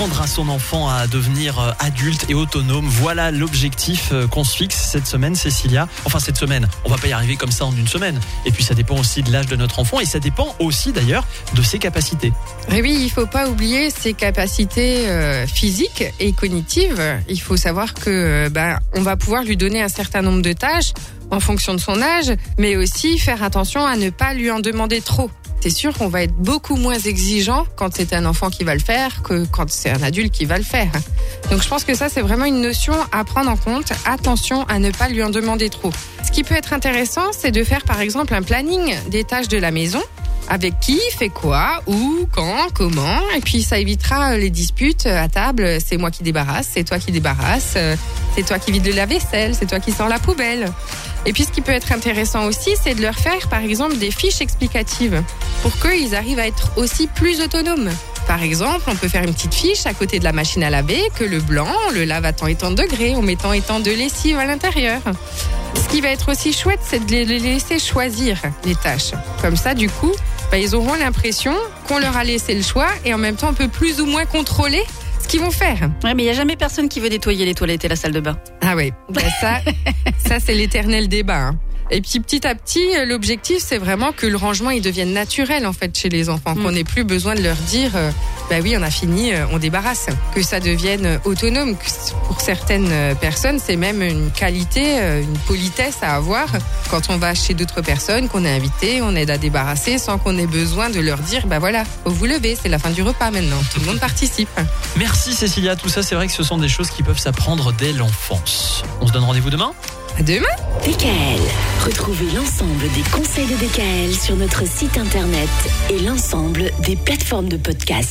Apprendre à son enfant à devenir euh, adulte et autonome, voilà l'objectif euh, qu'on se fixe cette semaine, Cécilia. Enfin, cette semaine, on va pas y arriver comme ça en une semaine. Et puis, ça dépend aussi de l'âge de notre enfant et ça dépend aussi d'ailleurs de ses capacités. Oui, il faut pas oublier ses capacités euh, physiques et cognitives. Il faut savoir que ben, on va pouvoir lui donner un certain nombre de tâches en fonction de son âge, mais aussi faire attention à ne pas lui en demander trop. C'est sûr qu'on va être beaucoup moins exigeant quand c'est un enfant qui va le faire que quand c'est un adulte qui va le faire? Donc je pense que ça c'est vraiment une notion à prendre en compte. Attention à ne pas lui en demander trop. Ce qui peut être intéressant, c'est de faire par exemple un planning des tâches de la maison avec qui, fait quoi, où, quand, comment. Et puis ça évitera les disputes à table. C'est moi qui débarrasse, c'est toi qui débarrasse, euh, c'est toi qui vide le lave-vaisselle, c'est toi qui sors la poubelle. Et puis ce qui peut être intéressant aussi, c'est de leur faire par exemple des fiches explicatives pour qu'ils arrivent à être aussi plus autonomes. Par exemple, on peut faire une petite fiche à côté de la machine à laver que le blanc, on le lave à temps et temps de degrés en mettant et temps de lessive à l'intérieur. Ce qui va être aussi chouette, c'est de les laisser choisir les tâches. Comme ça, du coup, bah, ils auront l'impression qu'on leur a laissé le choix et en même temps on peut plus ou moins contrôler ce qu'ils vont faire. Ouais, mais il n'y a jamais personne qui veut nettoyer les toilettes et la salle de bain. Ah oui, bah, ça, ça c'est l'éternel débat. hein. Et puis petit à petit, euh, l'objectif c'est vraiment que le rangement il devienne naturel en fait chez les enfants, qu'on n'ait plus besoin de leur dire euh, bah oui on a fini, euh, on débarrasse, que ça devienne autonome. Pour certaines euh, personnes c'est même une qualité, euh, une politesse à avoir quand on va chez d'autres personnes qu'on est invité, on aide à débarrasser sans qu'on ait besoin de leur dire bah voilà vous lever, c'est la fin du repas maintenant, tout le monde participe. Merci Cécilia, tout ça c'est vrai que ce sont des choses qui peuvent s'apprendre dès l'enfance. On se donne rendez-vous demain? À demain. DKL, retrouvez l'ensemble des conseils de DKL sur notre site internet et l'ensemble des plateformes de podcast.